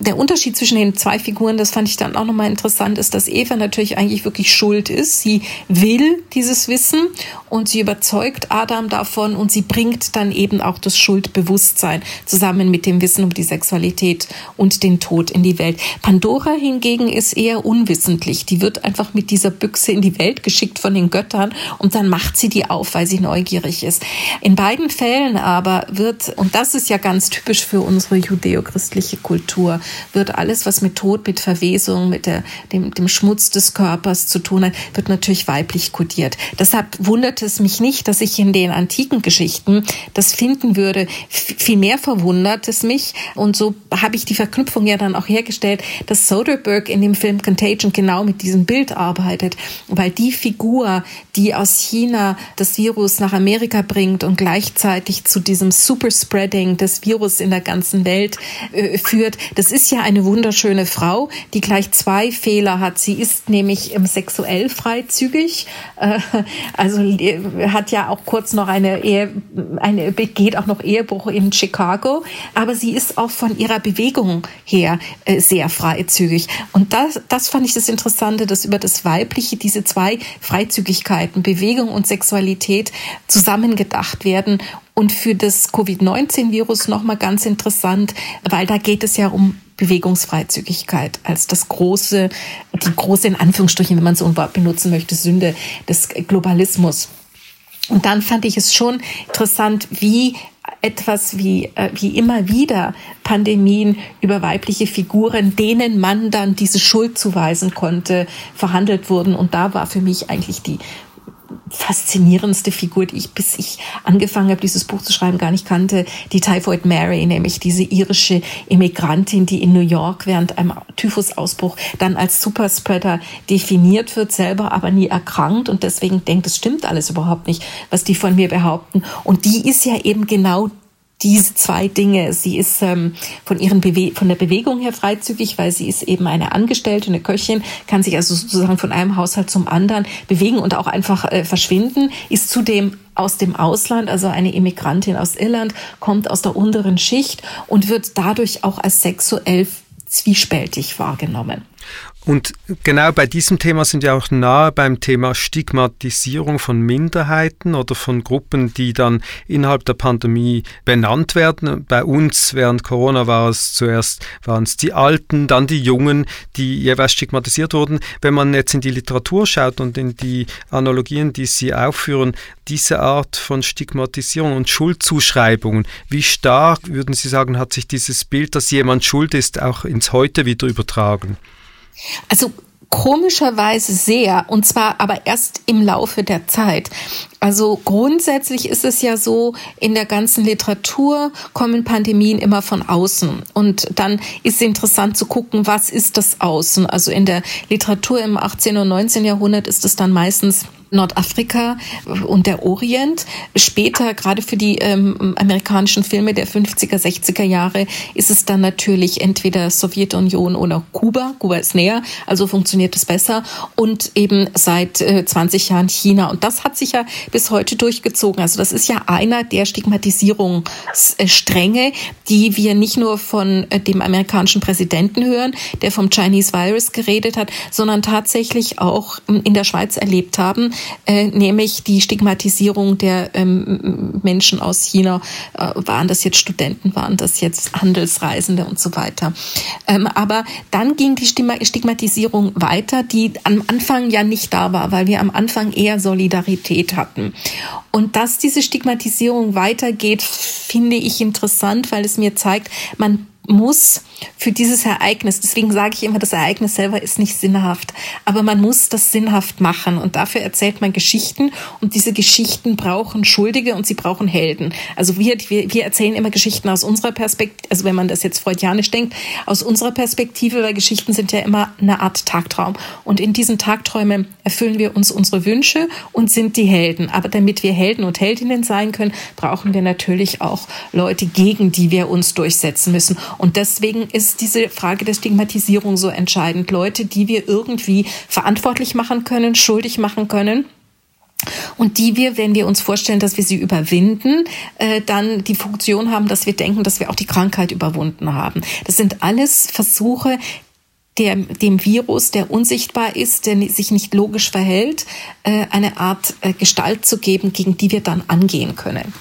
Der Unterschied zwischen den zwei Figuren, das fand ich dann auch nochmal interessant, ist, dass Eva natürlich eigentlich wirklich schuld ist. Sie will dieses Wissen und sie überzeugt Adam davon und sie bringt dann eben auch das Schuldbewusstsein zusammen mit dem Wissen um die Sexualität und den Tod in die Welt. Pandora hingegen ist eher unwissentlich. Die wird einfach mit dieser Büchse in die Welt geschickt von den Göttern und dann macht sie die auf, weil sie neugierig ist. In beiden Fällen aber wird, und das ist ja ganz typisch für unsere judäochristliche Kultur, wird alles, was mit Tod, mit Verwesung, mit der, dem, dem Schmutz des Körpers zu tun hat, wird natürlich weiblich kodiert. Deshalb wundert es mich nicht, dass ich in den antiken Geschichten das finden würde. Vielmehr verwundert es mich und so habe ich die Verknüpfung ja dann auch hergestellt, dass Soderbergh in dem Film Contagion genau mit diesem Bild arbeitet, weil die Figur, die aus China das Virus nach Amerika bringt und gleichzeitig zu diesem Superspreading des Virus in der ganzen Welt äh, führt, das ist ja eine wunderschöne Frau, die gleich zwei Fehler hat. Sie ist nämlich sexuell freizügig, äh, also äh, hat ja auch kurz noch eine Ehe, eine, begeht auch noch Ehebruch in Chicago, aber sie ist auch von ihrer Bewegung her äh, sehr freizügig. Und das, das fand ich das Interessante, dass über das Weibliche diese zwei Freizügigkeiten, Bewegung und Sexualität zusammengedacht werden und für das Covid-19-Virus nochmal ganz interessant, weil da geht es ja um Bewegungsfreizügigkeit als das große, die große in Anführungsstrichen, wenn man so ein Wort benutzen möchte, Sünde des Globalismus. Und dann fand ich es schon interessant, wie etwas wie, äh, wie immer wieder Pandemien über weibliche Figuren, denen man dann diese Schuld zuweisen konnte, verhandelt wurden. Und da war für mich eigentlich die faszinierendste Figur, die ich, bis ich angefangen habe, dieses Buch zu schreiben, gar nicht kannte, die Typhoid Mary, nämlich diese irische Immigrantin, die in New York während einem Typhusausbruch dann als Superspreader definiert wird, selber aber nie erkrankt und deswegen denkt, es stimmt alles überhaupt nicht, was die von mir behaupten. Und die ist ja eben genau diese zwei Dinge. Sie ist ähm, von, ihren Bewe von der Bewegung her freizügig, weil sie ist eben eine Angestellte, eine Köchin, kann sich also sozusagen von einem Haushalt zum anderen bewegen und auch einfach äh, verschwinden, ist zudem aus dem Ausland, also eine Immigrantin aus Irland, kommt aus der unteren Schicht und wird dadurch auch als sexuell zwiespältig wahrgenommen. Und genau bei diesem Thema sind wir auch nahe beim Thema Stigmatisierung von Minderheiten oder von Gruppen, die dann innerhalb der Pandemie benannt werden. Bei uns während Corona war es zuerst waren es die Alten, dann die Jungen, die jeweils stigmatisiert wurden. Wenn man jetzt in die Literatur schaut und in die Analogien, die Sie aufführen, diese Art von Stigmatisierung und Schuldzuschreibungen, wie stark würden Sie sagen, hat sich dieses Bild, dass jemand schuld ist, auch ins Heute wieder übertragen? Also komischerweise sehr, und zwar aber erst im Laufe der Zeit. Also grundsätzlich ist es ja so, in der ganzen Literatur kommen Pandemien immer von außen. Und dann ist es interessant zu gucken, was ist das Außen? Also in der Literatur im 18. und 19. Jahrhundert ist es dann meistens Nordafrika und der Orient. Später, gerade für die ähm, amerikanischen Filme der 50er, 60er Jahre, ist es dann natürlich entweder Sowjetunion oder Kuba. Kuba ist näher, also funktioniert es besser. Und eben seit äh, 20 Jahren China. Und das hat sich ja bis heute durchgezogen. Also das ist ja einer der Stigmatisierungsstränge, die wir nicht nur von äh, dem amerikanischen Präsidenten hören, der vom Chinese Virus geredet hat, sondern tatsächlich auch in der Schweiz erlebt haben äh, nämlich die Stigmatisierung der ähm, Menschen aus China. Äh, waren das jetzt Studenten, waren das jetzt Handelsreisende und so weiter. Ähm, aber dann ging die Stigmatisierung weiter, die am Anfang ja nicht da war, weil wir am Anfang eher Solidarität hatten. Und dass diese Stigmatisierung weitergeht, finde ich interessant, weil es mir zeigt, man muss für dieses Ereignis. Deswegen sage ich immer, das Ereignis selber ist nicht sinnhaft. Aber man muss das sinnhaft machen. Und dafür erzählt man Geschichten. Und diese Geschichten brauchen Schuldige und sie brauchen Helden. Also wir, wir, wir erzählen immer Geschichten aus unserer Perspektive, also wenn man das jetzt freudianisch denkt, aus unserer Perspektive, weil Geschichten sind ja immer eine Art Tagtraum. Und in diesen Tagträumen erfüllen wir uns unsere Wünsche und sind die Helden. Aber damit wir Helden und Heldinnen sein können, brauchen wir natürlich auch Leute, gegen die wir uns durchsetzen müssen. Und deswegen ist diese Frage der Stigmatisierung so entscheidend. Leute, die wir irgendwie verantwortlich machen können, schuldig machen können und die wir, wenn wir uns vorstellen, dass wir sie überwinden, äh, dann die Funktion haben, dass wir denken, dass wir auch die Krankheit überwunden haben. Das sind alles Versuche, der, dem Virus, der unsichtbar ist, der sich nicht logisch verhält, äh, eine Art äh, Gestalt zu geben, gegen die wir dann angehen können.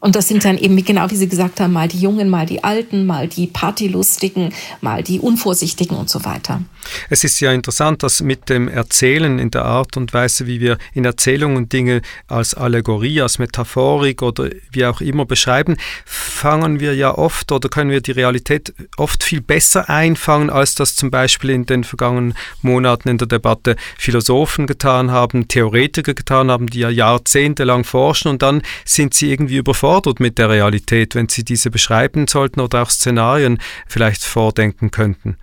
Und das sind dann eben, genau wie Sie gesagt haben, mal die Jungen, mal die Alten, mal die Partylustigen, mal die Unvorsichtigen und so weiter. Es ist ja interessant, dass mit dem Erzählen in der Art und Weise, wie wir in Erzählungen Dinge als Allegorie, als Metaphorik oder wie auch immer beschreiben, fangen wir ja oft oder können wir die Realität oft viel besser einfangen, als das zum Beispiel in den vergangenen Monaten in der Debatte Philosophen getan haben, Theoretiker getan haben, die ja jahrzehntelang forschen und dann sind sie irgendwie überfordert mit der Realität, wenn sie diese beschreiben sollten oder auch Szenarien vielleicht vordenken könnten.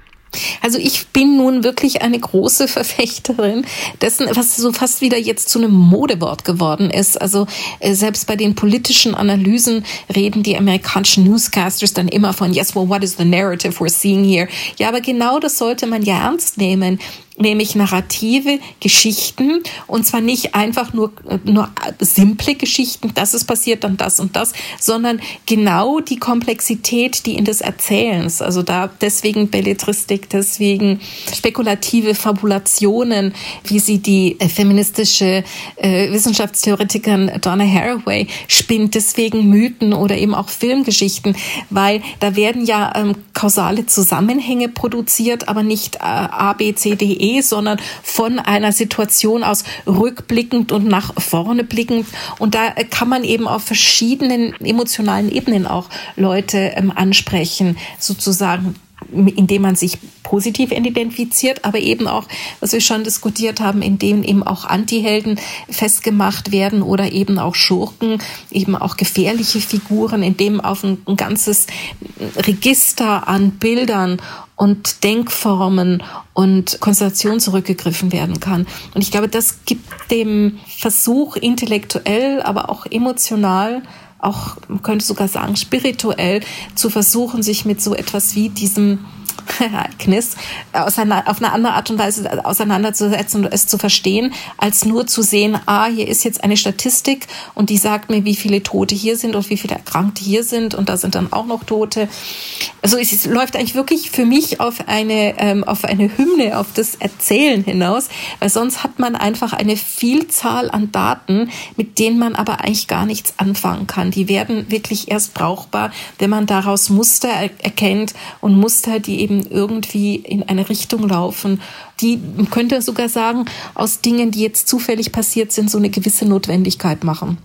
Also ich bin nun wirklich eine große Verfechterin dessen, was so fast wieder jetzt zu einem Modewort geworden ist. Also äh, selbst bei den politischen Analysen reden die amerikanischen Newscasters dann immer von, yes, well, what is the narrative we're seeing here? Ja, aber genau das sollte man ja ernst nehmen nämlich narrative Geschichten. Und zwar nicht einfach nur, nur simple Geschichten, das ist passiert, dann das und das, sondern genau die Komplexität, die in des Erzählens, also da deswegen Belletristik, deswegen spekulative Fabulationen, wie sie die äh, feministische äh, Wissenschaftstheoretikerin Donna Haraway spinnt, deswegen Mythen oder eben auch Filmgeschichten, weil da werden ja ähm, kausale Zusammenhänge produziert, aber nicht äh, A, B, C, D, E E, sondern von einer Situation aus rückblickend und nach vorne blickend. Und da kann man eben auf verschiedenen emotionalen Ebenen auch Leute ähm, ansprechen, sozusagen indem man sich positiv identifiziert, aber eben auch, was wir schon diskutiert haben, indem eben auch Antihelden festgemacht werden oder eben auch Schurken, eben auch gefährliche Figuren, indem auf ein, ein ganzes Register an Bildern und Denkformen und Konstellation zurückgegriffen werden kann. Und ich glaube, das gibt dem Versuch intellektuell, aber auch emotional auch, man könnte sogar sagen, spirituell zu versuchen, sich mit so etwas wie diesem Ereignis auf eine andere Art und Weise auseinanderzusetzen und es zu verstehen, als nur zu sehen, ah, hier ist jetzt eine Statistik und die sagt mir, wie viele Tote hier sind und wie viele Erkrankte hier sind und da sind dann auch noch Tote. Also es läuft eigentlich wirklich für mich auf eine, ähm, auf eine Hymne, auf das Erzählen hinaus, weil sonst hat man einfach eine Vielzahl an Daten, mit denen man aber eigentlich gar nichts anfangen kann. Die werden wirklich erst brauchbar, wenn man daraus Muster erkennt und Muster, die eben irgendwie in eine Richtung laufen, die, man könnte sogar sagen, aus Dingen, die jetzt zufällig passiert sind, so eine gewisse Notwendigkeit machen.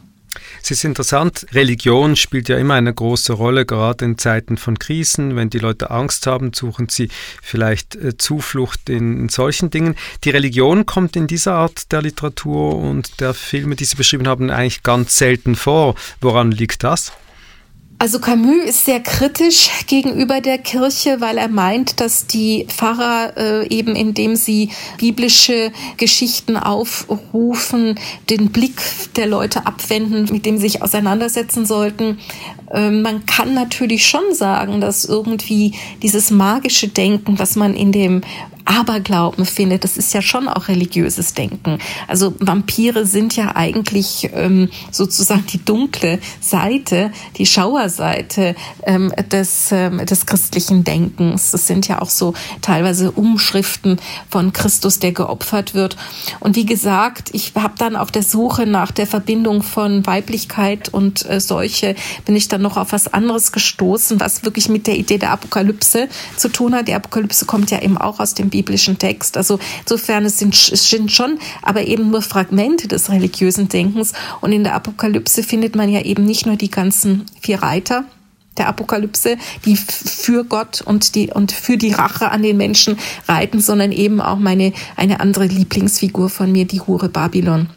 Es ist interessant, Religion spielt ja immer eine große Rolle, gerade in Zeiten von Krisen. Wenn die Leute Angst haben, suchen sie vielleicht äh, Zuflucht in, solchen Dingen. Die Religion kommt in dieser Art der Literatur und der Filme, die Sie beschrieben haben, eigentlich ganz selten vor. Woran liegt das? Also Camus ist sehr kritisch gegenüber der Kirche, weil er meint, dass die Pfarrer äh, eben indem sie biblische Geschichten aufrufen, den Blick der Leute abwenden, mit dem sie sich auseinandersetzen sollten. Äh, man kann natürlich schon sagen, dass irgendwie dieses magische Denken, was man in dem Aberglauben findet, das ist ja schon auch religiöses Denken. Also Vampire sind ja eigentlich ähm, sozusagen die dunkle Seite, die Schauerseite ähm, des, ähm, des christlichen Denkens. Das sind ja auch so teilweise Umschriften von Christus, der geopfert wird. Und wie gesagt, ich habe dann auf der Suche nach der Verbindung von Weiblichkeit und äh, Seuche bin ich dann noch auf was anderes gestoßen, was wirklich mit der Idee der Apokalypse zu tun hat. Die Apokalypse kommt ja eben auch aus dem Biblischen Text. Also insofern es sind, es sind schon, aber eben nur Fragmente des religiösen Denkens. Und in der Apokalypse findet man ja eben nicht nur die ganzen vier Reiter, der Apokalypse, die für Gott und die und für die Rache an den Menschen reiten, sondern eben auch meine eine andere Lieblingsfigur von mir, die Hure Babylon.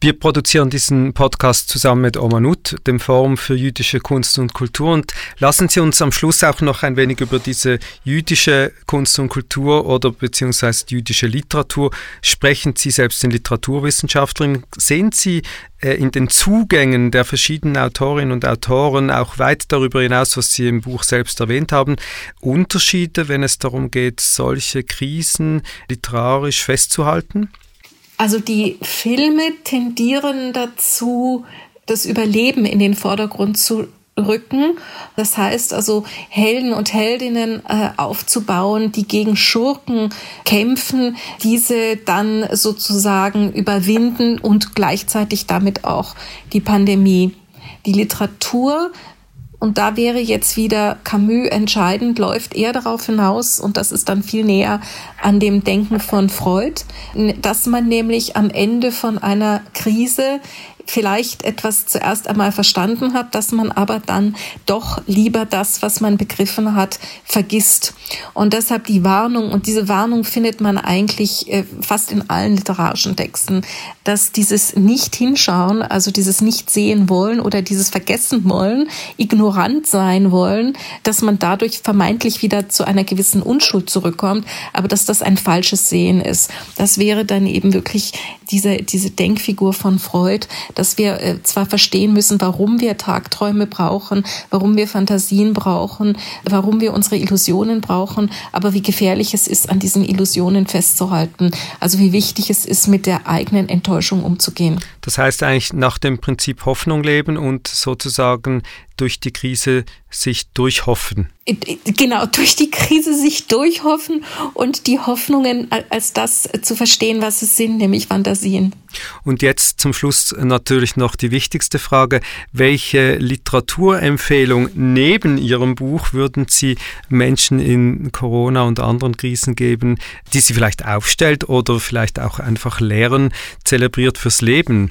Wir produzieren diesen Podcast zusammen mit Omanut, dem Forum für jüdische Kunst und Kultur. Und lassen Sie uns am Schluss auch noch ein wenig über diese jüdische Kunst und Kultur oder beziehungsweise jüdische Literatur sprechen. Sie selbst sind Literaturwissenschaftlerin. Sehen Sie äh, in den Zugängen der verschiedenen Autorinnen und Autoren, auch weit darüber hinaus, was Sie im Buch selbst erwähnt haben, Unterschiede, wenn es darum geht, solche Krisen literarisch festzuhalten? Also die Filme tendieren dazu, das Überleben in den Vordergrund zu rücken. Das heißt also, Helden und Heldinnen äh, aufzubauen, die gegen Schurken kämpfen, diese dann sozusagen überwinden und gleichzeitig damit auch die Pandemie. Die Literatur und da wäre jetzt wieder Camus entscheidend, läuft eher darauf hinaus, und das ist dann viel näher an dem Denken von Freud, dass man nämlich am Ende von einer Krise vielleicht etwas zuerst einmal verstanden hat, dass man aber dann doch lieber das, was man begriffen hat, vergisst. Und deshalb die Warnung, und diese Warnung findet man eigentlich äh, fast in allen literarischen Texten, dass dieses Nicht-Hinschauen, also dieses Nicht-Sehen wollen oder dieses Vergessen wollen, ignorant sein wollen, dass man dadurch vermeintlich wieder zu einer gewissen Unschuld zurückkommt, aber dass das ein falsches Sehen ist. Das wäre dann eben wirklich diese, diese Denkfigur von Freud, dass wir äh, zwar verstehen müssen, warum wir Tagträume brauchen, warum wir Fantasien brauchen, warum wir unsere Illusionen brauchen, aber wie gefährlich es ist, an diesen Illusionen festzuhalten. Also wie wichtig es ist, mit der eigenen Enttäuschung umzugehen. Das heißt eigentlich nach dem Prinzip Hoffnung leben und sozusagen durch die Krise sich durchhoffen. Genau, durch die Krise sich durchhoffen und die Hoffnungen als das zu verstehen, was es sind, nämlich Fantasien. Und jetzt zum Schluss natürlich noch die wichtigste Frage. Welche Literaturempfehlung neben Ihrem Buch würden Sie Menschen in Corona und anderen Krisen geben, die Sie vielleicht aufstellt oder vielleicht auch einfach lehren, zelebriert fürs Leben?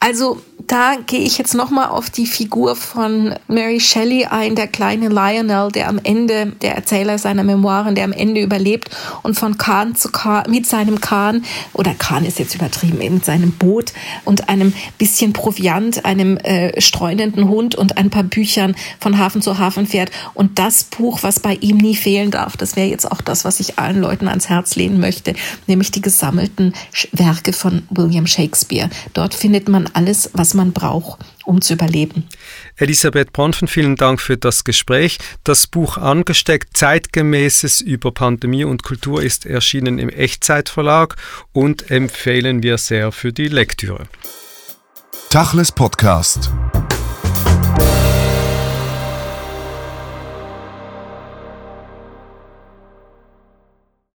Also da gehe ich jetzt nochmal auf die Figur von Mary Shelley ein, der kleine Lionel, der am Ende, der Erzähler seiner Memoiren, der am Ende überlebt und von Kahn zu Kahn, mit seinem Kahn, oder Kahn ist jetzt übertrieben, mit seinem Boot und einem bisschen Proviant, einem äh, streunenden Hund und ein paar Büchern von Hafen zu Hafen fährt. Und das Buch, was bei ihm nie fehlen darf, das wäre jetzt auch das, was ich allen Leuten ans Herz lehnen möchte, nämlich die gesammelten Werke von William Shakespeare. Dort findet man alles, was man braucht, um zu überleben. Elisabeth Bronfen, vielen Dank für das Gespräch. Das Buch Angesteckt Zeitgemäßes über Pandemie und Kultur ist erschienen im Echtzeitverlag und empfehlen wir sehr für die Lektüre. Tachles Podcast.